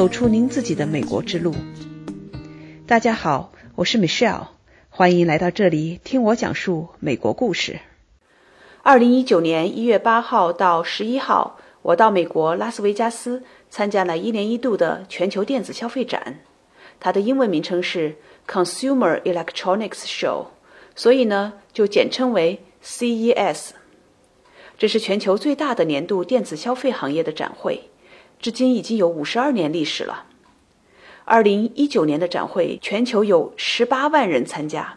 走出您自己的美国之路。大家好，我是 Michelle，欢迎来到这里听我讲述美国故事。二零一九年一月八号到十一号，我到美国拉斯维加斯参加了一年一度的全球电子消费展，它的英文名称是 Consumer Electronics Show，所以呢就简称为 CES。这是全球最大的年度电子消费行业的展会，至今已经有五十二年历史了。二零一九年的展会，全球有十八万人参加。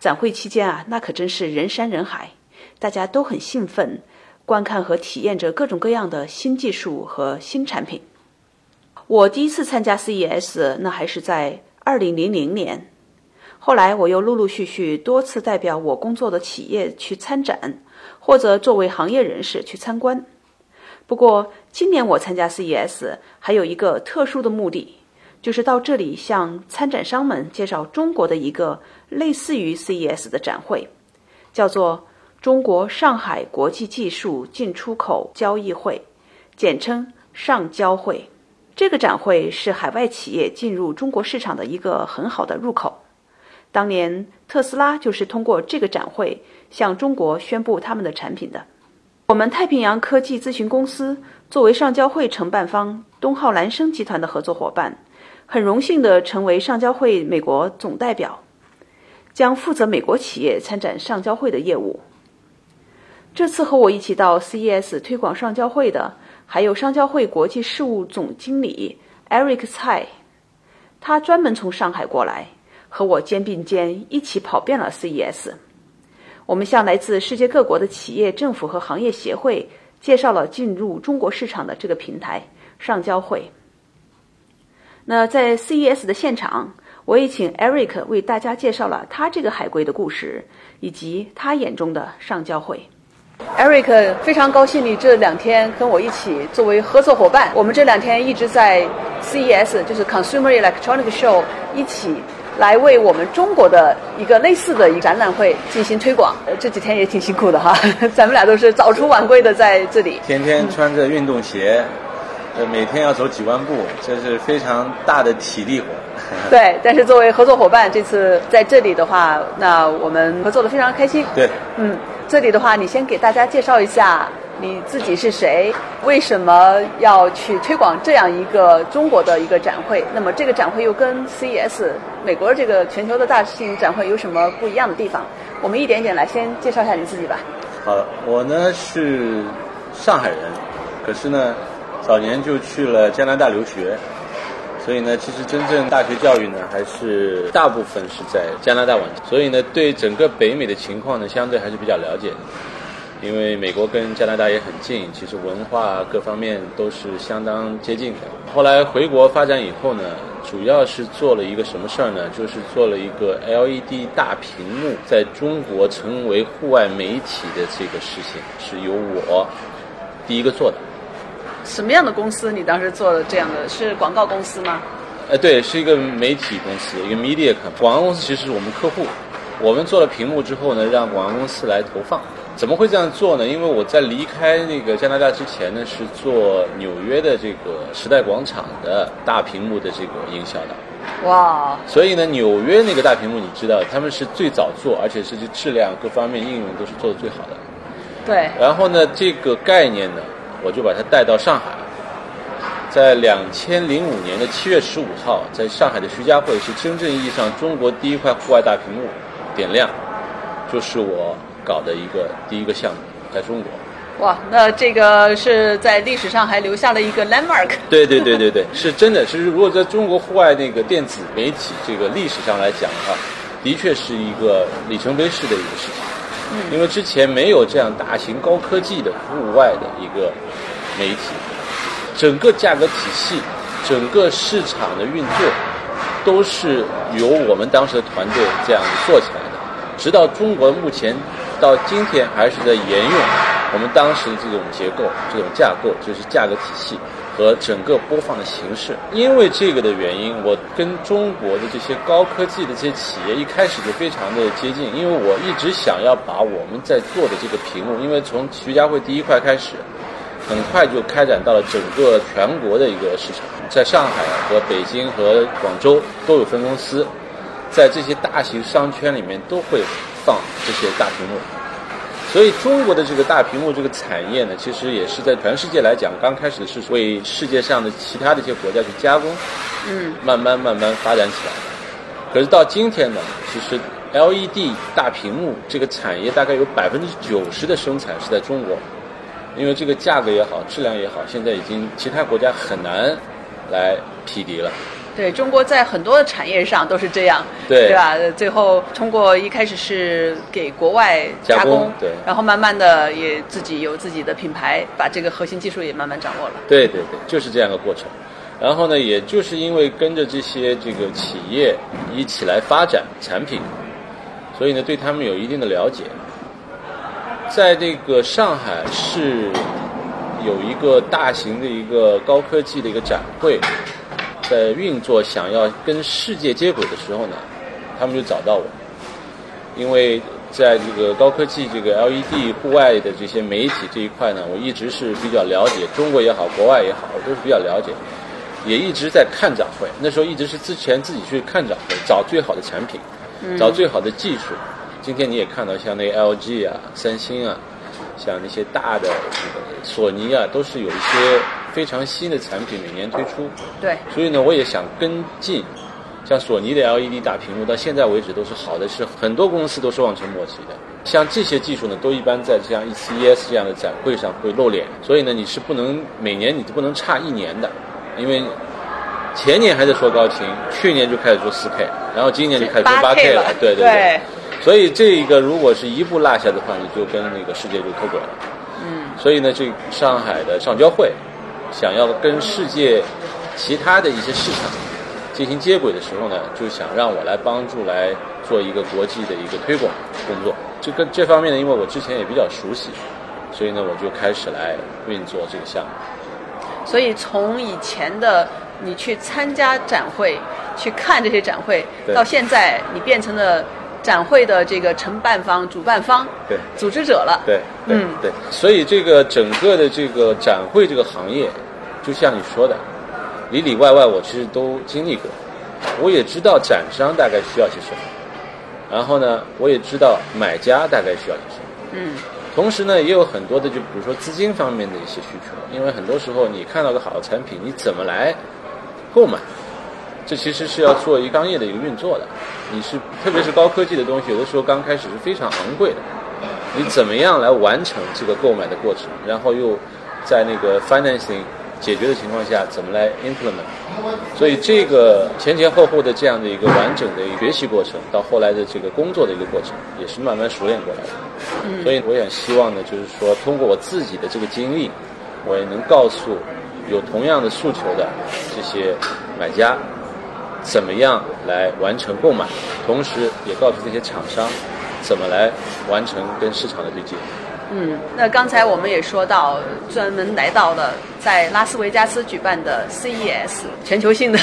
展会期间啊，那可真是人山人海，大家都很兴奋，观看和体验着各种各样的新技术和新产品。我第一次参加 CES，那还是在二零零零年。后来我又陆陆续续多次代表我工作的企业去参展，或者作为行业人士去参观。不过今年我参加 CES 还有一个特殊的目的。就是到这里向参展商们介绍中国的一个类似于 CES 的展会，叫做中国上海国际技术进出口交易会，简称上交会。这个展会是海外企业进入中国市场的一个很好的入口。当年特斯拉就是通过这个展会向中国宣布他们的产品的。我们太平洋科技咨询公司作为上交会承办方东浩兰生集团的合作伙伴。很荣幸的成为上交会美国总代表，将负责美国企业参展上交会的业务。这次和我一起到 CES 推广上交会的，还有上交会国际事务总经理 Eric 蔡，他专门从上海过来，和我肩并肩一起跑遍了 CES。我们向来自世界各国的企业、政府和行业协会介绍了进入中国市场的这个平台上交会。那在 CES 的现场，我也请 Eric 为大家介绍了他这个海归的故事，以及他眼中的上交会。Eric，非常高兴你这两天跟我一起作为合作伙伴。我们这两天一直在 CES，就是 Consumer Electronic Show，一起来为我们中国的一个类似的一个展览会进行推广。这几天也挺辛苦的哈，咱们俩都是早出晚归的在这里，天天穿着运动鞋。呃，每天要走几万步，这是非常大的体力活。对，但是作为合作伙伴，这次在这里的话，那我们合作的非常开心。对，嗯，这里的话，你先给大家介绍一下你自己是谁，为什么要去推广这样一个中国的一个展会？那么这个展会又跟 CES 美国这个全球的大型展会有什么不一样的地方？我们一点一点来，先介绍一下你自己吧。好，我呢是上海人，可是呢。早年就去了加拿大留学，所以呢，其实真正大学教育呢，还是大部分是在加拿大完成。所以呢，对整个北美的情况呢，相对还是比较了解的。因为美国跟加拿大也很近，其实文化各方面都是相当接近的。后来回国发展以后呢，主要是做了一个什么事儿呢？就是做了一个 LED 大屏幕在中国成为户外媒体的这个事情，是由我第一个做的。什么样的公司？你当时做的这样的是广告公司吗？呃，对，是一个媒体公司，一个 media 广告公司，其实是我们客户。我们做了屏幕之后呢，让广告公司来投放。怎么会这样做呢？因为我在离开那个加拿大之前呢，是做纽约的这个时代广场的大屏幕的这个营销的。哇！所以呢，纽约那个大屏幕，你知道，他们是最早做，而且是这质量各方面应用都是做的最好的。对。然后呢，这个概念呢？我就把它带到上海，在两千零五年的七月十五号，在上海的徐家汇是真正意义上中国第一块户外大屏幕点亮，就是我搞的一个第一个项目，在中国。哇，那这个是在历史上还留下了一个 landmark。对对对对对，是真的。其实如果在中国户外那个电子媒体这个历史上来讲的话，的确是一个里程碑式的一个事情。因为之前没有这样大型高科技的户外的一个媒体，整个价格体系、整个市场的运作，都是由我们当时的团队这样做起来的。直到中国目前到今天还是在沿用我们当时的这种结构、这种架构，就是价格体系。和整个播放的形式，因为这个的原因，我跟中国的这些高科技的这些企业一开始就非常的接近，因为我一直想要把我们在做的这个屏幕，因为从徐家汇第一块开始，很快就开展到了整个全国的一个市场，在上海和北京和广州都有分公司，在这些大型商圈里面都会放这些大屏幕。所以中国的这个大屏幕这个产业呢，其实也是在全世界来讲，刚开始是为世界上的其他的一些国家去加工，嗯，慢慢慢慢发展起来的。可是到今天呢，其实 LED 大屏幕这个产业大概有百分之九十的生产是在中国，因为这个价格也好，质量也好，现在已经其他国家很难来匹敌了。对中国在很多的产业上都是这样，对对吧？最后通过一开始是给国外加加工对然后慢慢的也自己有自己的品牌，把这个核心技术也慢慢掌握了。对对对，就是这样一个过程。然后呢，也就是因为跟着这些这个企业一起来发展产品，所以呢，对他们有一定的了解。在这个上海市有一个大型的一个高科技的一个展会，在运作，想要跟世界接轨的时候呢，他们就找到我，因为在这个高科技这个 LED 户外的这些媒体这一块呢，我一直是比较了解，中国也好，国外也好，我都是比较了解，也一直在看展会。那时候一直是之前自己去看展会，找最好的产品，找最好的技术。今天你也看到，像那个 LG 啊、三星啊，像那些大的这个索尼啊，都是有一些非常新的产品每年推出。对，所以呢，我也想跟进，像索尼的 LED 大屏幕，到现在为止都是好的，是很多公司都是望尘莫及的。像这些技术呢，都一般在像 CES 这样的展会上会露脸，所以呢，你是不能每年你都不能差一年的，因为前年还在说高清，去年就开始做 4K，然后今年就开始做 8K 了，对对对。所以这一个如果是一步落下的话，你就跟那个世界就脱轨了。嗯，所以呢，这上海的上交会想要跟世界其他的一些市场进行接轨的时候呢，就想让我来帮助来做一个国际的一个推广工作。这个这方面呢，因为我之前也比较熟悉，所以呢，我就开始来运作这个项目。所以从以前的你去参加展会、去看这些展会，到现在你变成了展会的这个承办方、主办方、对组织者了。对，对嗯对，所以这个整个的这个展会这个行业，就像你说的，里里外外我其实都经历过，我也知道展商大概需要些什么，然后呢，我也知道买家大概需要些什么。嗯，同时呢，也有很多的，就比如说资金方面的一些需求，因为很多时候你看到个好的产品，你怎么来购买？这其实是要做一个商业的一个运作的。你是特别是高科技的东西，有的时候刚开始是非常昂贵的，你怎么样来完成这个购买的过程？然后又在那个 financing 解决的情况下，怎么来 implement？所以这个前前后后的这样的一个完整的一个学习过程，到后来的这个工作的一个过程，也是慢慢熟练过来的。嗯所以我也希望呢，就是说通过我自己的这个经历，我也能告诉有同样的诉求的这些买家，怎么样来完成购买，同时也告诉这些厂商怎么来完成跟市场的对接。嗯，那刚才我们也说到，专门来到了在拉斯维加斯举办的 CES 全球性的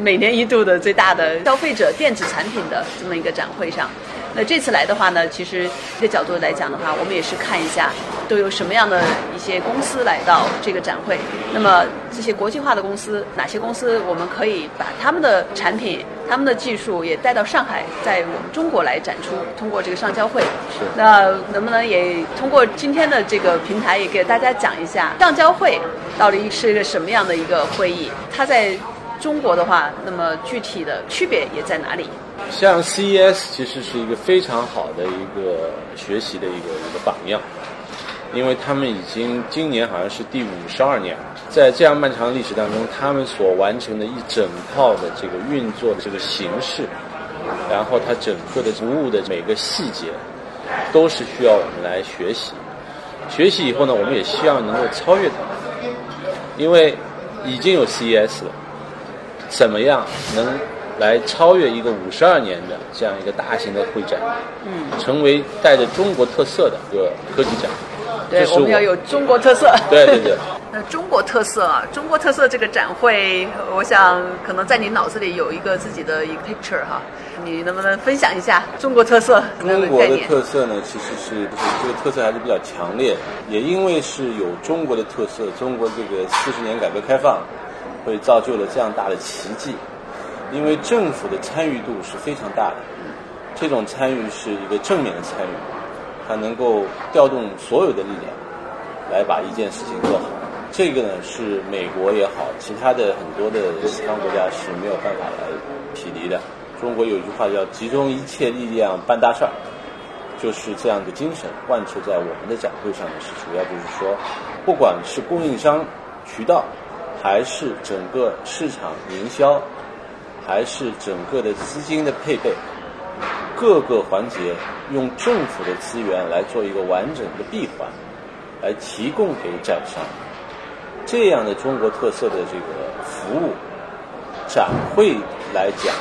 每年一度的最大的消费者电子产品的这么一个展会上。那这次来的话呢，其实这个角度来讲的话，我们也是看一下都有什么样的一些公司来到这个展会。那么这些国际化的公司，哪些公司我们可以把他们的产品、他们的技术也带到上海，在我们中国来展出？通过这个上交会，是那能不能也通过今天的这个平台，也给大家讲一下上交会到底是一个什么样的一个会议？它在中国的话，那么具体的区别也在哪里？像 CES 其实是一个非常好的一个学习的一个一个榜样，因为他们已经今年好像是第五十二年了，在这样漫长的历史当中，他们所完成的一整套的这个运作的这个形式，然后它整个的服务的每个细节，都是需要我们来学习。学习以后呢，我们也希望能够超越它们，因为已经有 CES 了，怎么样能来超越一个五十二年的这样一个大型的会展，嗯，成为带着中国特色的一个科技展。对我们要有中国特色。对对对，那中国特色啊，中国特色这个展会，我想可能在你脑子里有一个自己的一个 picture 哈，你能不能分享一下中国特色？中国的特色呢，其实是这个特色还是比较强烈，也因为是有中国的特色，中国这个四十年改革开放，会造就了这样大的奇迹，因为政府的参与度是非常大的，这种参与是一个正面的参与，它能够调动所有的力量，来把一件事情做好。这个呢是美国也好，其他的很多的西方国家是没有办法来匹敌的。中国有一句话叫“集中一切力量办大事儿”，就是这样的精神贯彻在我们的展会上的。是主要就是说，不管是供应商渠道，还是整个市场营销，还是整个的资金的配备，各个环节用政府的资源来做一个完整的闭环，来提供给展商。这样的中国特色的这个服务展会来讲，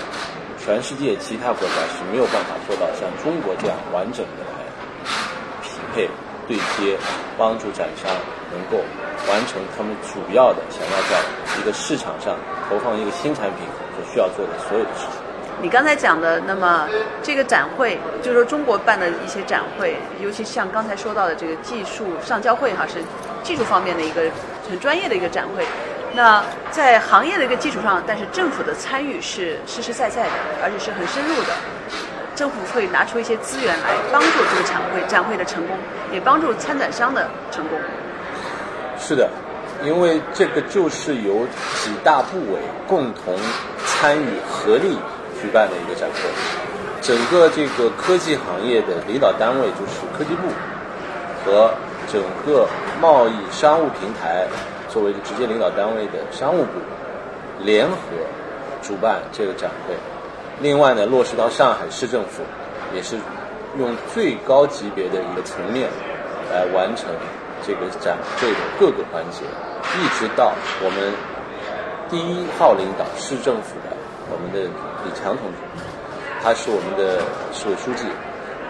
全世界其他国家是没有办法做到像中国这样完整的来匹配对接，帮助展商能够完成他们主要的想要在一个市场上投放一个新产品所需要做的所有的事情。你刚才讲的，那么这个展会，就是说中国办的一些展会，尤其像刚才说到的这个技术上交会哈，是技术方面的一个很专业的一个展会。那在行业的一个基础上，但是政府的参与是实实在在的，而且是很深入的。政府会拿出一些资源来帮助这个展会展会的成功，也帮助参展商的成功。是的，因为这个就是由几大部委共同参与合力。举办的一个展会，整个这个科技行业的领导单位就是科技部，和整个贸易商务平台作为直接领导单位的商务部联合主办这个展会。另外呢，落实到上海市政府，也是用最高级别的一个层面来完成这个展会的各个环节，一直到我们第一号领导市政府的我们的。李强同志，他是我们的市委书记，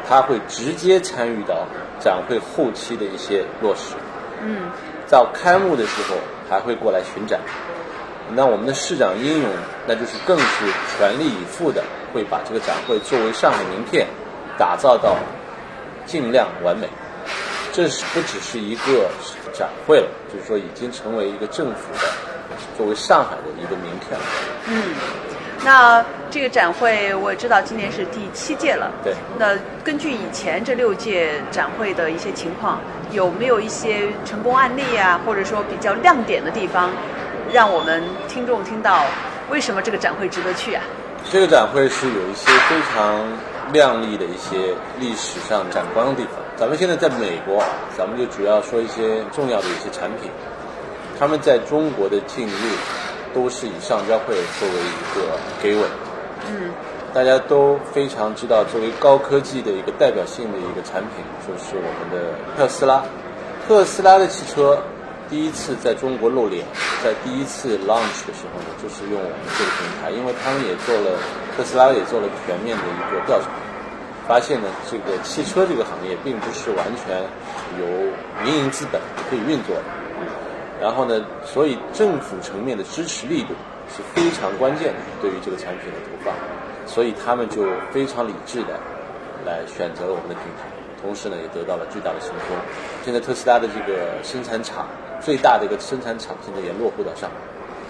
他会直接参与到展会后期的一些落实。嗯，到开幕的时候还会过来巡展。那我们的市长英勇，那就是更是全力以赴的，会把这个展会作为上海名片，打造到尽量完美。这是不只是一个展会了，就是说已经成为一个政府的作为上海的一个名片了。嗯。那这个展会我知道今年是第七届了。对。那根据以前这六届展会的一些情况，有没有一些成功案例啊，或者说比较亮点的地方，让我们听众听到为什么这个展会值得去啊？这个展会是有一些非常亮丽的一些历史上闪光的地方。咱们现在在美国，咱们就主要说一些重要的一些产品，他们在中国的进入。都是以上交会作为一个给尾。嗯，大家都非常知道，作为高科技的一个代表性的一个产品，就是我们的特斯拉。特斯拉的汽车第一次在中国露脸，在第一次 launch 的时候呢，就是用我们这个平台，因为他们也做了特斯拉也做了全面的一个调查，发现呢，这个汽车这个行业并不是完全由民营资本可以运作的。然后呢，所以政府层面的支持力度是非常关键的，对于这个产品的投放，所以他们就非常理智的来选择了我们的平台，同时呢也得到了巨大的成功。现在特斯拉的这个生产厂最大的一个生产厂现在也落户到上海，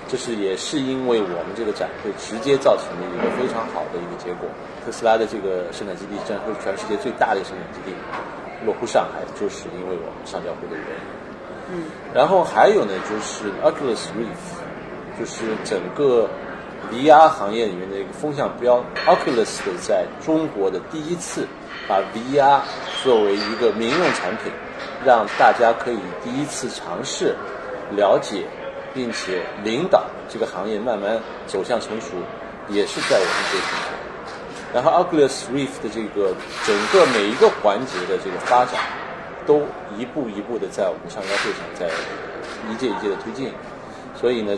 这是也是因为我们这个展会直接造成的一个非常好的一个结果。特斯拉的这个生产基地将会全世界最大的生产基地落户上海，就是因为我们上交会的原因。然后还有呢，就是 Oculus Rift，就是整个 VR 行业里面的一个风向标。Oculus 的在中国的第一次把 VR 作为一个民用产品，让大家可以第一次尝试、了解，并且领导这个行业慢慢走向成熟，也是在我们这。然后 Oculus Rift 的这个整个每一个环节的这个发展。都一步一步的在我们上交会上在一届一届的推进，所以呢，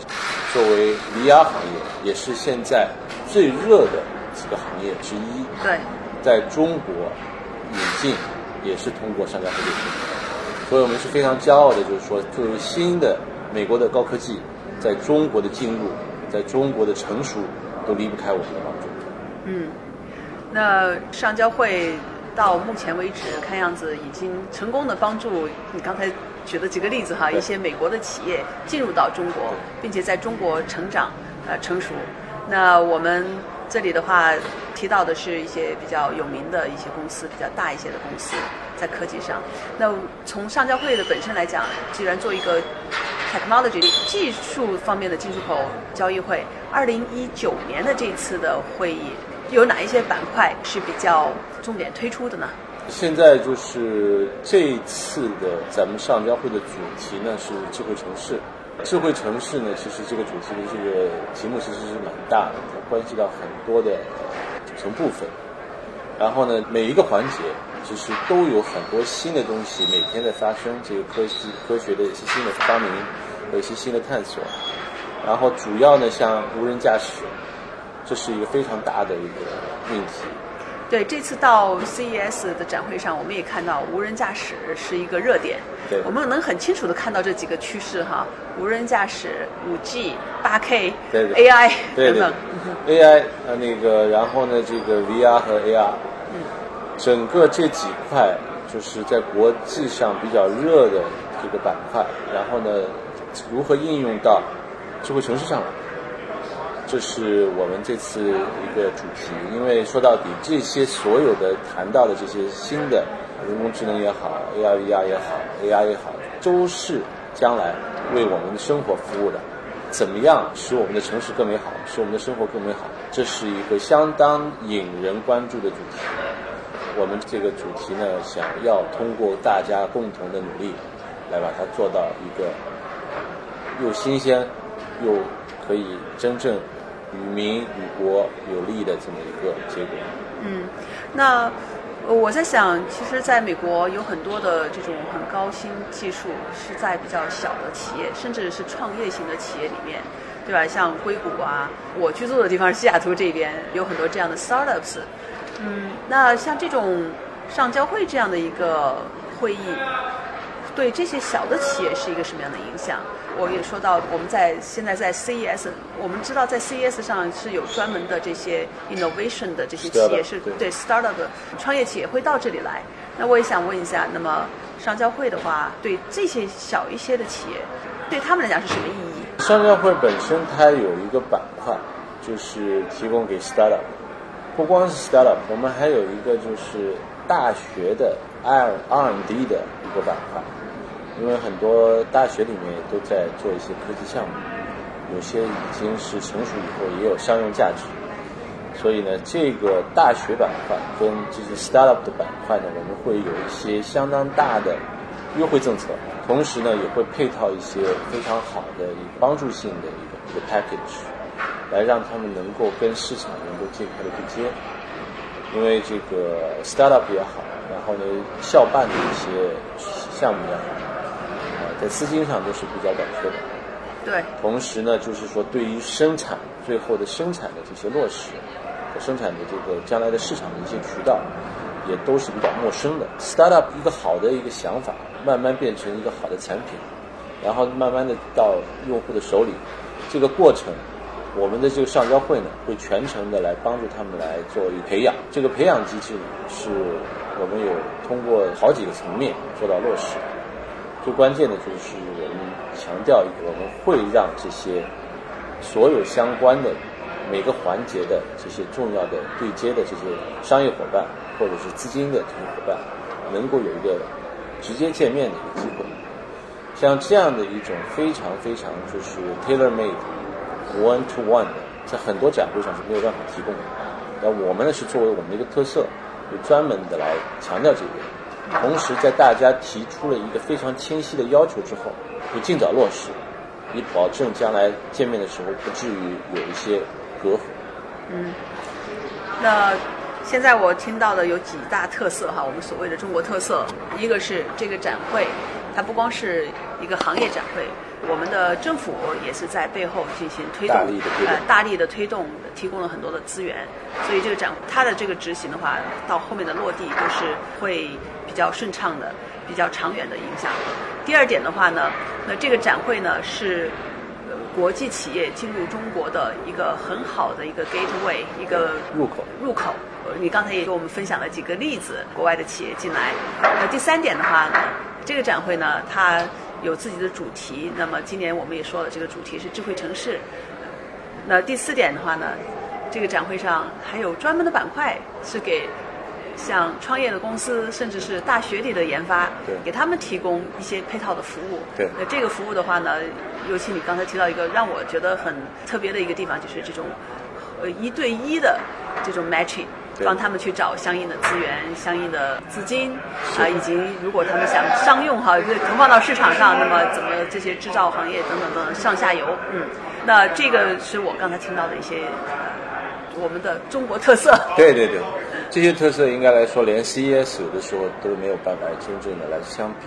作为离压行业也是现在最热的几个行业之一。对，在中国引进也是通过上交会，所以我们是非常骄傲的，就是说作为新的美国的高科技在中国的进入，在中国的成熟，都离不开我们的帮助。嗯，那上交会到目前为止，看样子已经成功的帮助你刚才举的几个例子哈，一些美国的企业进入到中国，并且在中国成长呃成熟。那我们这里的话提到的是一些比较有名的一些公司，比较大一些的公司在科技上。那从上交会的本身来讲，既然做一个 technology 技术方面的进出口交易会，二零一九年的这次的会议有哪一些板块是比较重点推出的呢？现在就是这一次的咱们上交会的主题呢是智慧城市。智慧城市呢，其实这个主题的这个题目其实是蛮大的，它关系到很多的组成部分。然后呢，每一个环节其实都有很多新的东西每天在发生，这个科技科学的一些新的发明和一些新的探索。然后主要呢，像无人驾驶，这是一个非常大的一个命题。对，这次到 CES 的展会上，我们也看到无人驾驶是一个热点。对，我们能很清楚的看到这几个趋势哈，无人驾驶、五 G、八 K、AI 等等。AI 呃那个，然后呢这个 VR 和 AR，嗯，整个这几块就是在国际上比较热的这个板块，然后呢如何应用到智慧城市上来？这是我们这次一个主题，因为说到底，这些所有的谈到的这些新的人工智能也好，AR、VR 也好，AI 也好，都是将来为我们的生活服务的。怎么样使我们的城市更美好，使我们的生活更美好？这是一个相当引人关注的主题。我们这个主题呢，想要通过大家共同的努力，来把它做到一个又新鲜又可以真正。与民与国有利的这么一个结果。嗯，那我在想，其实在美国有很多的这种很高新技术是在比较小的企业，甚至是创业型的企业里面，对吧？像硅谷啊，我居住的地方是西雅图这边，有很多这样的 startups。嗯，那像这种上交会这样的一个会议。对这些小的企业是一个什么样的影响？我也说到，我们在现在在 CES，我们知道在 CES 上是有专门的这些 innovation 的这些企业，是对 startup 创业企业会到这里来。那我也想问一下，那么商交会的话，对这些小一些的企业，对他们来讲是什么意义？商交会本身它有一个板块，就是提供给 startup，不光是 startup，我们还有一个就是大学的 R R&D 的一个板块。因为很多大学里面都在做一些科技项目，有些已经是成熟以后也有商用价值，所以呢，这个大学板块跟这些 startup 的板块呢，我们会有一些相当大的优惠政策，同时呢，也会配套一些非常好的一个帮助性的一个一个 package，来让他们能够跟市场能够尽快的对接，因为这个 startup 也好，然后呢，校办的一些项目也好。在资金上都是比较短缺的，对。同时呢，就是说对于生产最后的生产的这些落实和生产的这个将来的市场的一些渠道，也都是比较陌生的。Startup 一个好的一个想法，慢慢变成一个好的产品，然后慢慢的到用户的手里，这个过程，我们的这个上交会呢，会全程的来帮助他们来做一培养。这个培养机制呢是我们有通过好几个层面做到落实。最关键的就是我们强调，我们会让这些所有相关的每个环节的这些重要的对接的这些商业伙伴，或者是资金的这些伙伴，能够有一个直接见面的一个机会。像这样的一种非常非常就是 tailor made one to one 的，在很多展会上是没有办法提供的。那我们呢是作为我们的一个特色，就专门的来强调这一点。同时，在大家提出了一个非常清晰的要求之后，会尽早落实，以保证将来见面的时候不至于有一些隔阂。嗯，那现在我听到的有几大特色哈，我们所谓的中国特色，一个是这个展会它不光是一个行业展会，我们的政府也是在背后进行推动，大力的推动呃，大力的推动，提供了很多的资源，所以这个展它的这个执行的话，到后面的落地都是会比较顺畅的，比较长远的影响。第二点的话呢，那这个展会呢是。呃国际企业进入中国的一个很好的一个 gateway，一个入口入口。呃你刚才也给我们分享了几个例子，国外的企业进来。那第三点的话呢，这个展会呢，它有自己的主题。那么今年我们也说了，这个主题是智慧城市。那第四点的话呢，这个展会上还有专门的板块是给像创业的公司，甚至是大学里的研发，给他们提供一些配套的服务。对那这个服务的话呢，尤其你刚才提到一个让我觉得很特别的一个地方，就是这种呃一对一的这种 matching。帮他们去找相应的资源、相应的资金啊，以及如果他们想商用哈，就投放到市场上，那么怎么这些制造行业等等等等上下游，嗯，那这个是我刚才听到的一些呃我们的中国特色。对对对，这些特色应该来说，连 CES 有的时候都没有办法真正的来相比。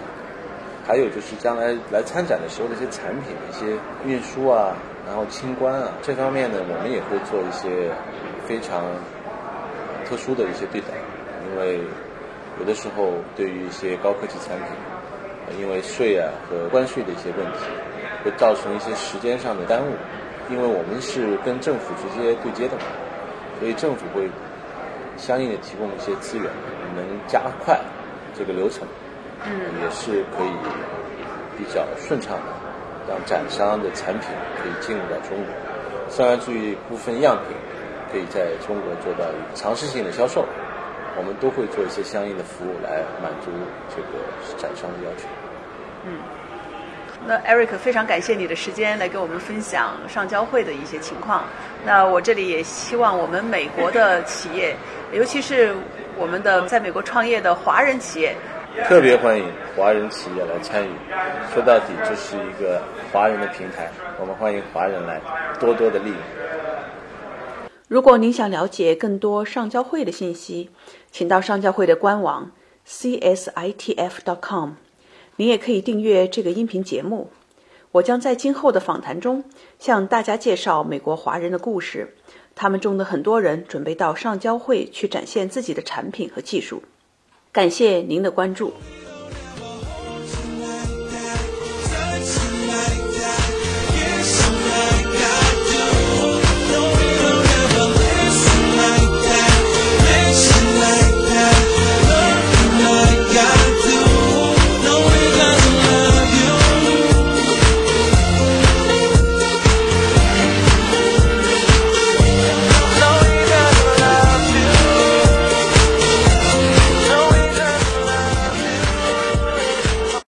还有就是将来来参展的时候的一些产品、一些运输啊，然后清关啊这方面呢，我们也会做一些非常特殊的一些对待，因为有的时候对于一些高科技产品，因为税啊和关税的一些问题，会造成一些时间上的耽误，因为我们是跟政府直接对接的嘛，所以政府会相应的提供一些资源，能加快这个流程，嗯。也是可以比较顺畅的，让展商的产品可以进入到中国，虽然注意部分样品可以在中国做到尝试性的销售，我们都会做一些相应的服务来满足这个展商的要求。那 Eric 非常感谢你的时间来给我们分享上交会的一些情况。那我这里也希望我们美国的企业，尤其是我们的在美国创业的华人企业，特别欢迎华人企业来参与。说到底，这是一个华人的平台，我们欢迎华人来多多的利用。如果您想了解更多上交会的信息，请到上交会的官网 csitf.com。您也可以订阅这个音频节目。我将在今后的访谈中向大家介绍美国华人的故事，他们中的很多人准备到上交会去展现自己的产品和技术。感谢您的关注。